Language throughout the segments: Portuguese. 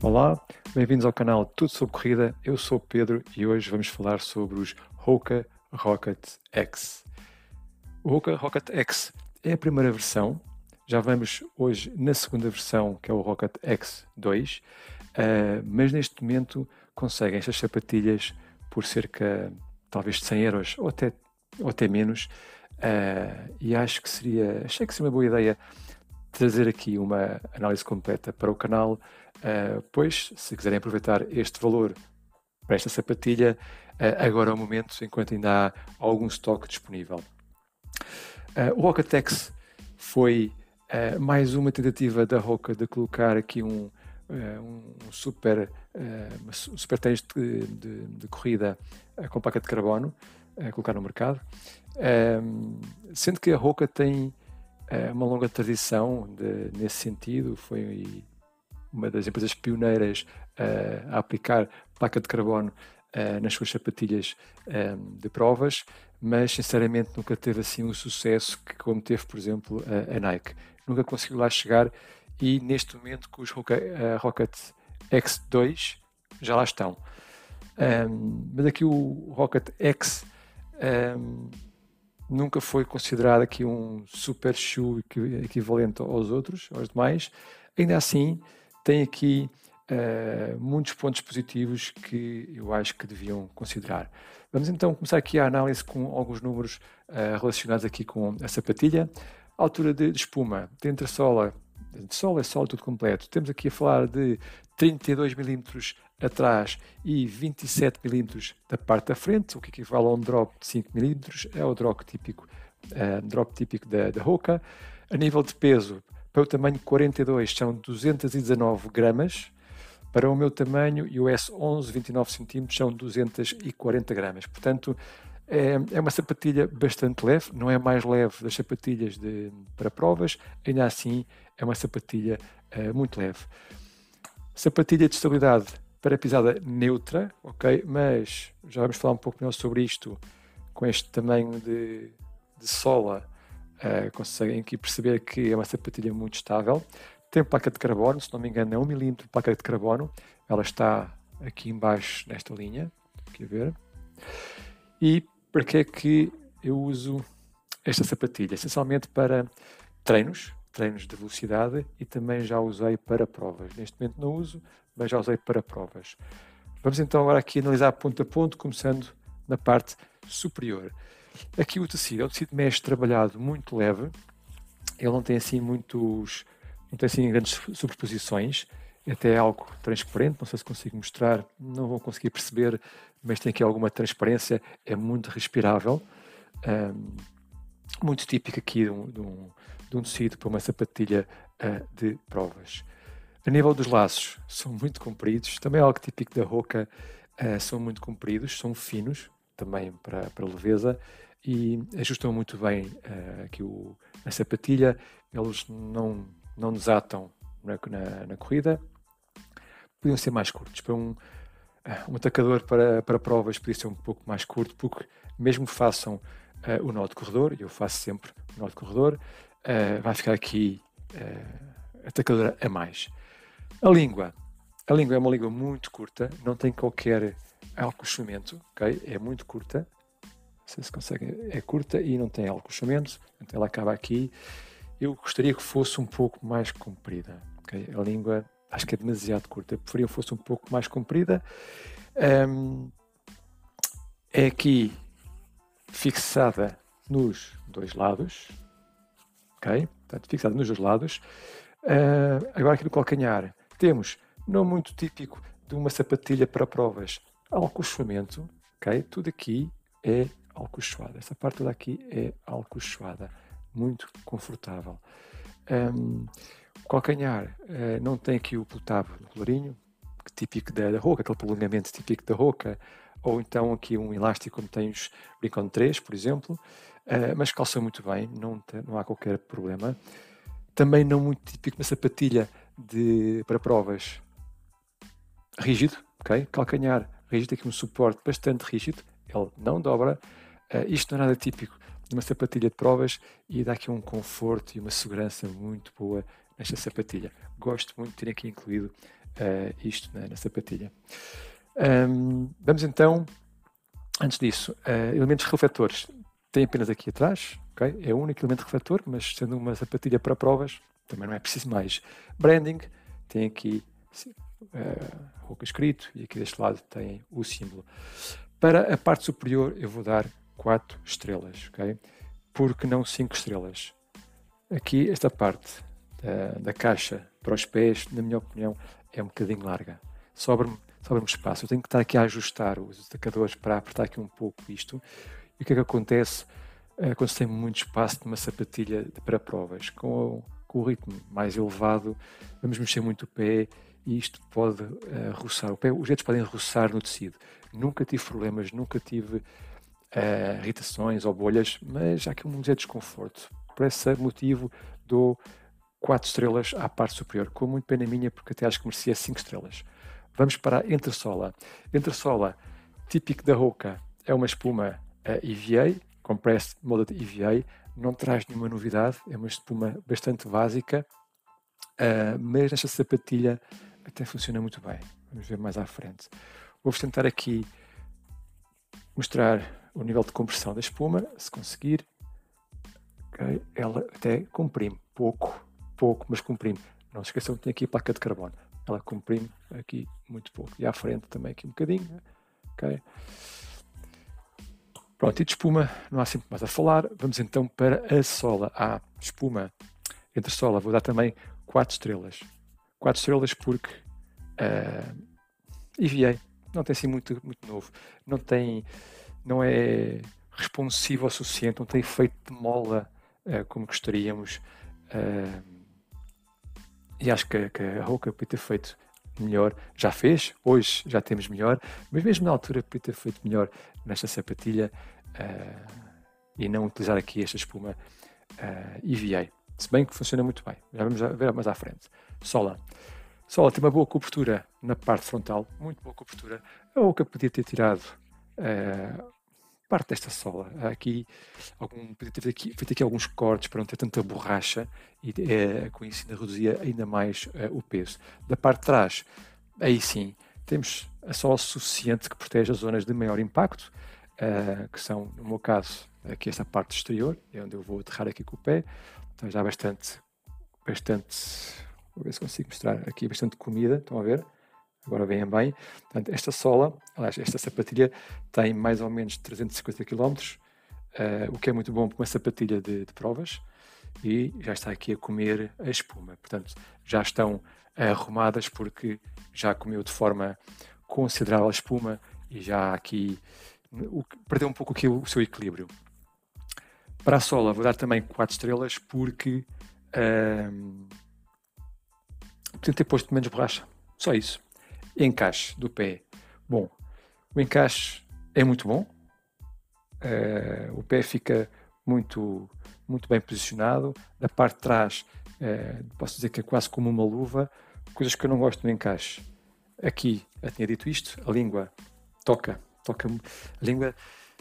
Olá, bem-vindos ao canal Tudo sobre Corrida. Eu sou Pedro e hoje vamos falar sobre os Hoka Rocket X. O Hoka Rocket X é a primeira versão. Já vamos hoje na segunda versão, que é o Rocket X2, uh, eh, mas neste momento conseguem estas sapatilhas por cerca, talvez, de 100 euros ou até, ou até menos. Uh, e acho que seria, achei que seria uma boa ideia trazer aqui uma análise completa para o canal, uh, pois se quiserem aproveitar este valor para esta sapatilha, uh, agora é o momento, enquanto ainda há algum estoque disponível. Uh, o Rocatex foi mais uma tentativa da Roca de colocar aqui um, um super, um super tênis de, de, de, corrida com placa de carbono, a colocar no mercado, sendo que a Roca tem é uma longa tradição de, nesse sentido, foi uma das empresas pioneiras uh, a aplicar placa de carbono uh, nas suas sapatilhas um, de provas, mas sinceramente nunca teve assim um sucesso que como teve, por exemplo, a, a Nike. Nunca conseguiu lá chegar e neste momento com os Rocket, Rocket X2 já lá estão. Um, mas aqui o Rocket X um, nunca foi considerado aqui um super shoe equivalente aos outros, aos demais. Ainda assim, tem aqui uh, muitos pontos positivos que eu acho que deviam considerar. Vamos então começar aqui a análise com alguns números uh, relacionados aqui com a sapatilha. A altura de, de espuma, dentro da sola, de sola é sola tudo completo. Temos aqui a falar de 32 milímetros atrás e 27 mm da parte da frente, o que equivale a um drop de 5 mm, é o drop típico, uh, drop típico da, da Hoka. A nível de peso, para o tamanho 42 são 219 gramas, para o meu tamanho e o S11 29 cm são 240 gramas. Portanto, é, é, uma sapatilha bastante leve, não é mais leve das sapatilhas de, para provas, ainda assim é uma sapatilha uh, muito leve. Sapatilha de estabilidade para pisada neutra, ok? Mas já vamos falar um pouco melhor sobre isto com este tamanho de, de sola. Uh, conseguem aqui perceber que é uma sapatilha muito estável. Tem placa de carbono, se não me engano, é 1 mm de placa de carbono. Ela está aqui embaixo nesta linha. Aqui a ver. E para que é que eu uso esta sapatilha? Essencialmente para treinos, treinos de velocidade e também já usei para provas. Neste momento não uso, mas já usei para provas. Vamos então agora aqui analisar ponto a ponto, começando na parte superior. Aqui o tecido é um tecido mesh trabalhado muito leve, ele não tem assim muitos, não tem assim grandes superposições, até é algo transparente, não sei se consigo mostrar, não vou conseguir perceber, mas tem aqui alguma transparência, é muito respirável, um, muito típico aqui de um, de um, de um tecido para uma sapatilha uh, de provas. A nível dos laços, são muito compridos, também é algo típico da roca, uh, são muito compridos, são finos, também para, para leveza, e ajustam muito bem uh, aqui o, a sapatilha, eles não, não desatam na, na, na corrida, podiam ser mais curtos, para um, um atacador para, para provas podia ser um pouco mais curto, porque mesmo façam uh, o nó de corredor, eu faço sempre o nó de corredor, uh, vai ficar aqui uh, atacadora a mais. A língua. A língua é uma língua muito curta, não tem qualquer alcochamento, ok? É muito curta. Não sei se conseguem. É curta e não tem alcochamento, então ela acaba aqui. Eu gostaria que fosse um pouco mais comprida, ok? A língua acho que é demasiado curta. Eu preferia que fosse um pouco mais comprida. Um, é aqui fixada nos dois lados, ok? Portanto, fixada nos dois lados. Uh, agora aqui no calcanhar temos, não muito típico de uma sapatilha para provas, alcochoamento, ok? Tudo aqui é alcochoada. Essa parte toda aqui é alcochoada, muito confortável. Um, o calcanhar uh, não tem aqui o pelotavo no colarinho, típico da, da roca, aquele prolongamento típico da roca, ou então aqui um elástico como tem os Rincon 3, por exemplo, uh, mas calça muito bem, não, não há qualquer problema. Também não muito típico uma sapatilha de, para provas rígido, ok? Calcanhar rígido, aqui um suporte bastante rígido, ele não dobra. Uh, isto não é nada típico de uma sapatilha de provas e dá aqui um conforto e uma segurança muito boa nesta sapatilha. Gosto muito de ter aqui incluído uh, isto na, na sapatilha. Um, vamos então, antes disso, uh, elementos refletores. Tem apenas aqui atrás, okay? é o único elemento refletor, mas sendo uma sapatilha para provas, também não é preciso mais. Branding, tem aqui uh, o escrito e aqui deste lado tem o símbolo. Para a parte superior eu vou dar 4 estrelas, ok? Porque não 5 estrelas? Aqui esta parte da, da, caixa para os pés, na minha opinião, é um bocadinho larga. Sobra-me sobra espaço. Eu tenho que estar aqui a ajustar os destacadores para apertar aqui um pouco isto. E o que é que acontece uh, quando se tem muito espaço numa sapatilha para provas? Com o, com o ritmo mais elevado, vamos mexer muito o pé e isto pode uh, roçar. O pé, os dedos podem roçar no tecido. Nunca tive problemas, nunca tive uh, irritações ou bolhas, mas há aqui um ligeiro desconforto. Por esse motivo, dou 4 estrelas à parte superior, com muito pena minha, porque até acho que merecia 5 estrelas. Vamos para a entressola. Entressola, típico da Roca, é uma espuma EVA, Compressed Molded EVA, não traz nenhuma novidade, é uma espuma bastante básica, uh, mas nesta sapatilha até funciona muito bem. Vamos ver mais à frente. Vou-vos tentar aqui mostrar o nível de compressão da espuma, se conseguir. Okay. Ela até comprime, pouco, pouco, mas comprime. Não se esqueçam que tem aqui a placa de carbono. Ela comprime aqui muito pouco. E à frente também aqui um bocadinho. Okay. Pronto, e de espuma não há sempre mais a falar. Vamos então para a sola. A espuma entre sola, vou dar também 4 estrelas. 4 estrelas porque uh, EVA não tem assim muito, muito novo. Não tem, não é responsivo o suficiente, não tem efeito de mola uh, como gostaríamos. Uh, e acho que, que a Roca podia ter feito melhor. Já fez, hoje já temos melhor, mas mesmo na altura podia ter feito melhor nesta sapatilha uh, e não utilizar aqui esta espuma uh, EVA. Se bem que funciona muito bem. Já vamos ver mais à frente. Sola. Sola tem uma boa cobertura na parte frontal, muito boa cobertura. A Oca podia ter tirado uh, parte desta sola. Aqui, algum, podia ter aqui, feito aqui alguns cortes para não ter tanta borracha e uh, com isso ainda reduzia ainda mais uh, o peso. Da parte de trás, aí sim, temos a sola suficiente que protege as zonas de maior impacto, que são, no meu caso, aqui esta parte exterior, é onde eu vou aterrar aqui com o pé. Então já bastante, bastante, vou ver se consigo mostrar aqui bastante comida, estão a ver? Agora veem bem. Portanto, esta sola, aliás, esta sapatilha tem mais ou menos 350 km, uh, o que é muito bom para uma sapatilha de, de, provas e já está aqui a comer a espuma. Portanto, já estão arrumadas porque já comeu de forma considerável a espuma e já aqui o, perdeu um pouco aqui o, o seu equilíbrio. Para a sola vou dar também 4 estrelas porque um, podia ter posto menos borracha. Só isso. Encaixe do pé. Bom, o encaixe é muito bom. Uh, o pé fica muito, muito bem posicionado. Da parte de trás, uh, posso dizer que é quase como uma luva. Coisas que eu não gosto no encaixe. Aqui, já tinha dito isto, a língua toca, toca, a língua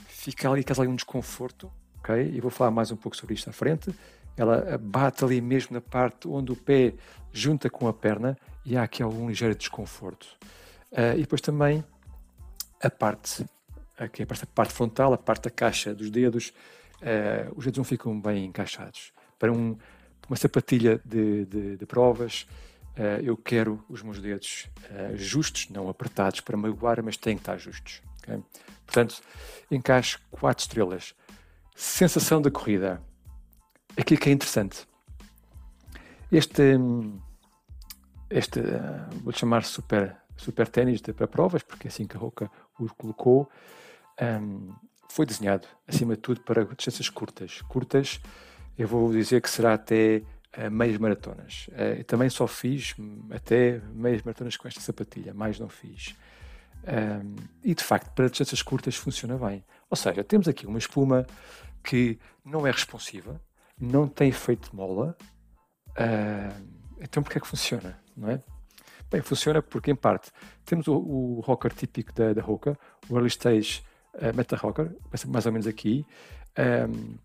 fica ali, causa ali um desconforto ok? E vou falar mais um pouco sobre isto à frente. Ela bate ali mesmo na parte onde o pé junta com a perna e há aqui algum ligeiro desconforto. Uh, e depois também a parte, aqui a parte frontal, a parte da caixa dos dedos, uh, os dedos não ficam bem encaixados. Para um, uma sapatilha de, de, de provas, uh, eu quero os meus dedos justos, não apertados para magoar, mas têm que estar justos. Okay? Portanto, encaixe 4 estrelas. Sensação da corrida. Aqui que é interessante. Este, este vou chamar super, super ténis para provas, porque é assim que a Roca o colocou, um, foi desenhado, acima de tudo, para distâncias curtas. Curtas, eu vou dizer que será até uh, meias maratonas. Uh, também só fiz até meias maratonas com esta sapatilha, mais não fiz. Um, e de facto, para distâncias curtas funciona bem. Ou seja, temos aqui uma espuma que não é responsiva, não tem efeito mola. Uh, então, porquê é que funciona? Não é? Bem, funciona porque, em parte, temos o, o rocker típico da, da Roca, o early stage uh, meta rocker, mais ou menos aqui. Um,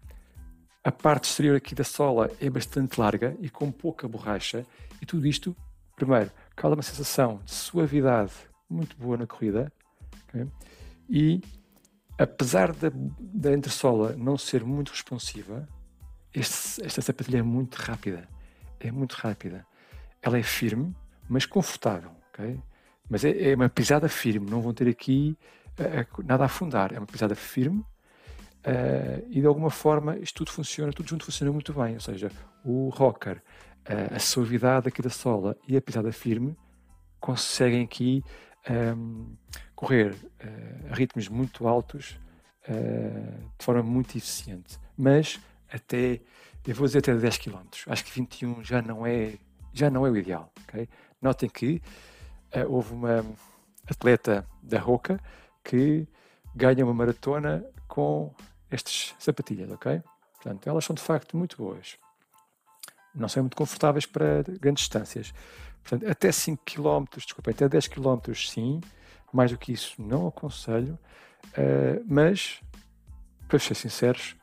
a parte exterior aqui da sola é bastante larga e com pouca borracha, e tudo isto, primeiro, causa uma sensação de suavidade muito boa na corrida. Okay? E apesar da, da entressola não ser muito responsiva, este, esta sapatilha é muito rápida. É muito rápida. Ela é firme, mas confortável. Okay? Mas é, é uma pisada firme. Não vão ter aqui uh, nada a afundar. É uma pisada firme. Uh, e de alguma forma isto tudo funciona, tudo junto funciona muito bem. Ou seja, o rocker, uh, a suavidade aqui da sola e a pisada firme conseguem aqui um, ehm, correr a ritmos muito altos de forma muito eficiente. Mas até, eu vou dizer até 10 km. Acho que 21 já não é, já não é o ideal. Okay? Notem que uh, houve uma atleta da Roca que ganha uma maratona com estas sapatilhas, ok? Portanto, elas são de facto muito boas. Não são muito confortáveis para grandes distâncias. Portanto, até 5 km, desculpem, até 10 km sim, mais do que isso não aconselho, uh, mas, para ser sinceros,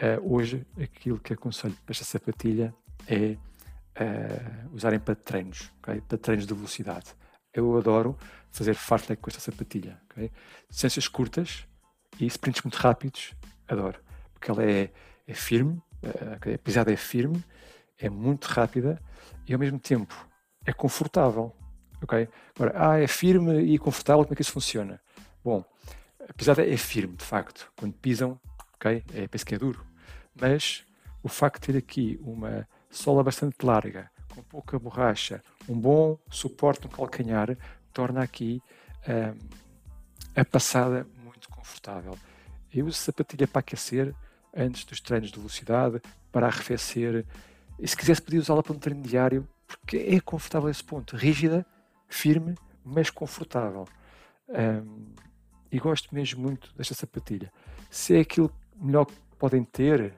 uh, hoje aquilo que aconselho para esta sapatilha é uh, usarem para treinos, okay? para treinos de velocidade. Eu adoro fazer fartlek com esta sapatilha. Okay? Distâncias curtas e sprints muito rápidos, adoro, porque ela é, é firme, a pisada é firme, é muito rápida e ao mesmo tempo é confortável. Ok? Agora, ah, é firme e confortável, como é que isso funciona? Bom, a pisada é firme, de facto. Quando pisam, ok? É, penso que é duro. Mas o facto de ter aqui uma sola bastante larga, com pouca borracha, um bom suporte no calcanhar, torna aqui um, a passada muito confortável. Eu uso sapatilha para aquecer antes dos treinos de velocidade, para arrefecer. E se quisesse, podia usá-la para um treino diário, porque é confortável esse ponto. Rígida, firme, mas confortável. Um, e gosto mesmo muito desta sapatilha. Se é aquilo melhor que podem ter,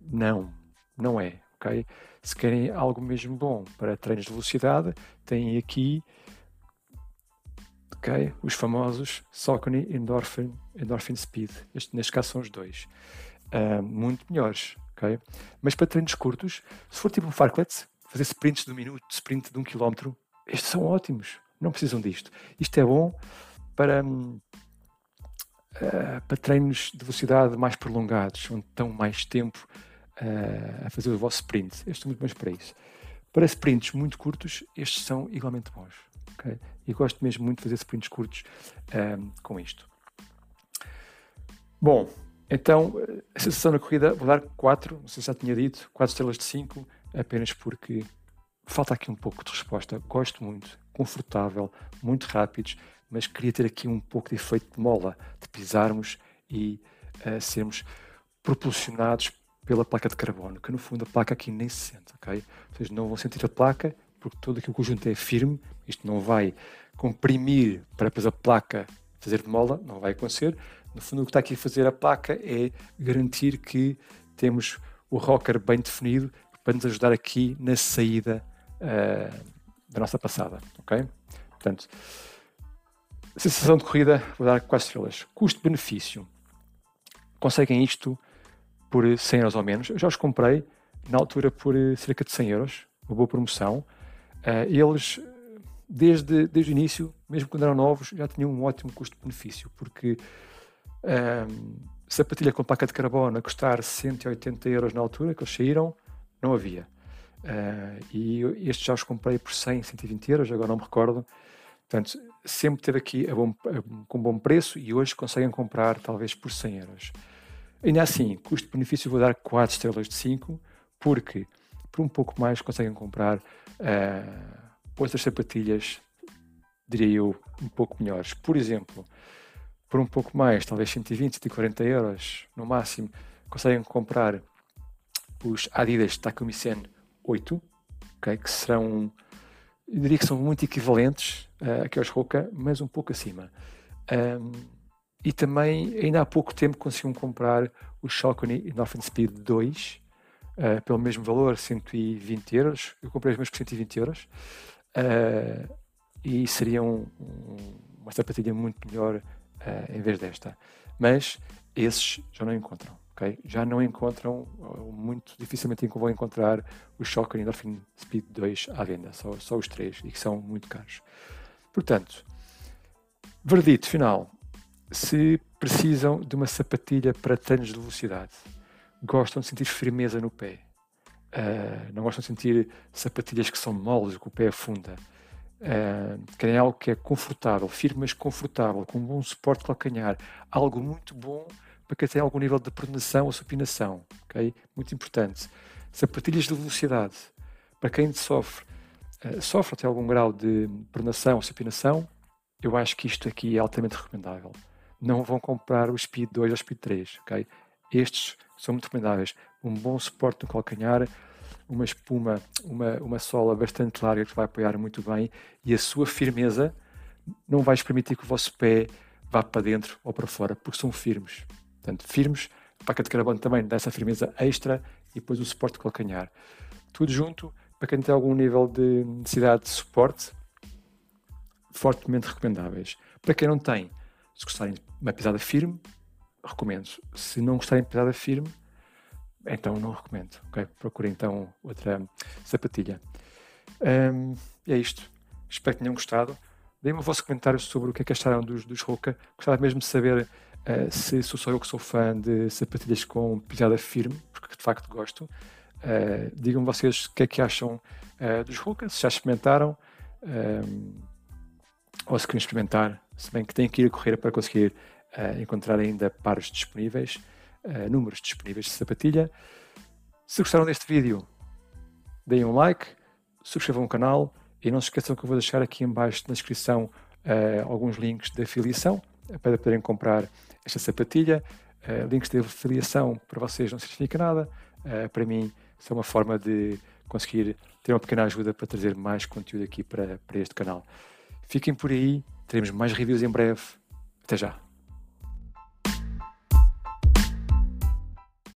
não, não é. Okay? Se querem algo mesmo bom para treinos de velocidade, têm aqui okay, os famosos Saucony Endorphin, Endorphin Speed. Este, neste caso são os dois. Um, muito melhores. Okay? Mas para treinos curtos, se for tipo um Farklets, fazer sprints de um minuto, sprint de um quilómetro, estes são ótimos. Não precisam disto. Isto é bom para, uh, para treinos de velocidade mais prolongados, onde estão mais tempo uh, a fazer o vosso sprint. Estes são muito bons para isso. Para sprints muito curtos, estes são igualmente bons. Okay? E gosto mesmo muito de fazer sprints curtos uh, com isto. Bom, então, a sensação na corrida, vou dar 4, não sei se já tinha dito, 4 estrelas de 5, apenas porque falta aqui um pouco de resposta. Gosto muito, confortável, muito rápidos, mas queria ter aqui um pouco de efeito de mola, de pisarmos e uh, sermos propulsionados pela placa de carbono, que no fundo a placa aqui nem se sente, ok? Vocês não vão sentir a placa, porque todo que o conjunto é firme, isto não vai comprimir para depois a placa fazer mola, não vai acontecer. No fundo, o que está aqui a fazer a placa é garantir que temos o rocker bem definido para nos ajudar aqui na saída uh, da nossa passada, ok? Portanto, sensação de corrida, vou dar 4 estrelas. Custo-benefício. Conseguem isto por 100 euros ou menos. Eu já os comprei na altura por eh, cerca de 100 euros, uma boa promoção. Uh, eles, desde, desde o início, mesmo quando eram novos, já tinham um ótimo custo-benefício, porque sapatilha com placa de carbono a custar 180 euros na altura que eles saíram, não havia. Uh, e estes já os comprei por 100, 120 euros, agora não me recordo. Portanto, sempre teve aqui a bom, a, com bom preço e hoje conseguem comprar talvez por 100 euros. Ainda assim, custo-benefício vou dar 4 estrelas de 5, porque por um pouco mais conseguem comprar uh, outras sapatilhas, diria eu, um pouco melhores. Por exemplo, por um pouco mais, talvez 120, 140 euros no máximo, conseguem comprar os Adidas Takumi Sen 8, okay, que serão, eu diria que são muito equivalentes uh, aqui aos Roca, mas um pouco acima. Um, e também, ainda há pouco tempo, conseguiam comprar o Saucony Endorphin Speed 2 uh, pelo mesmo valor, 120 euros. Eu comprei os meus por 120 euros. Uh, e seria um, um, uma sapatilha muito melhor uh, em vez desta. Mas esses já não encontram. ok? Já não encontram, muito dificilmente vão encontrar o Shocker Endorphin Speed 2 à venda, só, só os três, e que são muito caros. Portanto, verdito final. Se precisam de uma sapatilha para treinos de velocidade, gostam de sentir firmeza no pé, uh, não gostam de sentir sapatilhas que são moles, que o pé afunda, uh, querem algo que é confortável, firme mas confortável, com um bom suporte calcanhar, algo muito bom para quem tem algum nível de pronação ou supinação, ok? Muito importante. Sapatilhas de velocidade, para quem sofre, sofre até algum grau de pronação ou supinação, eu acho que isto aqui é altamente recomendável. Não vão comprar o Speed 2 ou o Speed 3, ok? Estes são muito recomendáveis. Um bom suporte no calcanhar, uma espuma, uma, uma sola bastante larga que vai apoiar muito bem e a sua firmeza não vai permitir que o vosso pé vá para dentro ou para fora, porque são firmes. Portanto, firmes, a placa de carbono também dá essa firmeza extra e depois o suporte de calcanhar. Tudo junto, para quem tem algum nível de necessidade de suporte, fortemente recomendáveis. Para quem não tem, se gostarem de uma pisada firme, recomendo. Se não gostarem de pisada firme, então não recomendo. Okay? Procurem então outra sapatilha. Um, é isto. Espero que tenham gostado. Deem-me o vosso comentário sobre o que é que acharam dos, dos Roca. Gostava mesmo de saber Uh, se sou só eu que sou fã de sapatilhas com pisada firme, porque de facto gosto. Uh, Digam-me vocês o que é que acham uh, dos Ruka, se já experimentaram ou se querem experimentar, se bem que têm que ir a correr para conseguir encontrar ainda pares disponíveis, números disponíveis de sapatilha. Se gostaram deste vídeo, deem um like, subscrevam o canal e não se esqueçam que eu vou deixar aqui embaixo na descrição alguns links de afiliação para poderem comprar esta sapatilha. Uh, links de afiliação para vocês não significa nada. Uh, para mim, são uma forma de conseguir ter uma pequena ajuda para trazer mais conteúdo aqui para, para este canal. Fiquem por aí, teremos mais reviews em breve. Até já!